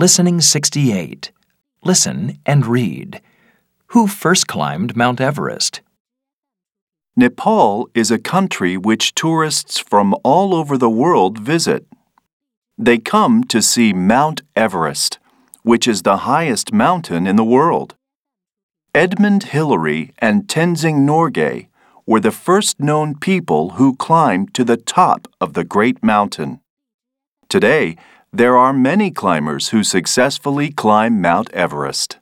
Listening 68. Listen and read. Who first climbed Mount Everest? Nepal is a country which tourists from all over the world visit. They come to see Mount Everest, which is the highest mountain in the world. Edmund Hillary and Tenzing Norgay were the first known people who climbed to the top of the great mountain. Today, there are many climbers who successfully climb Mount Everest.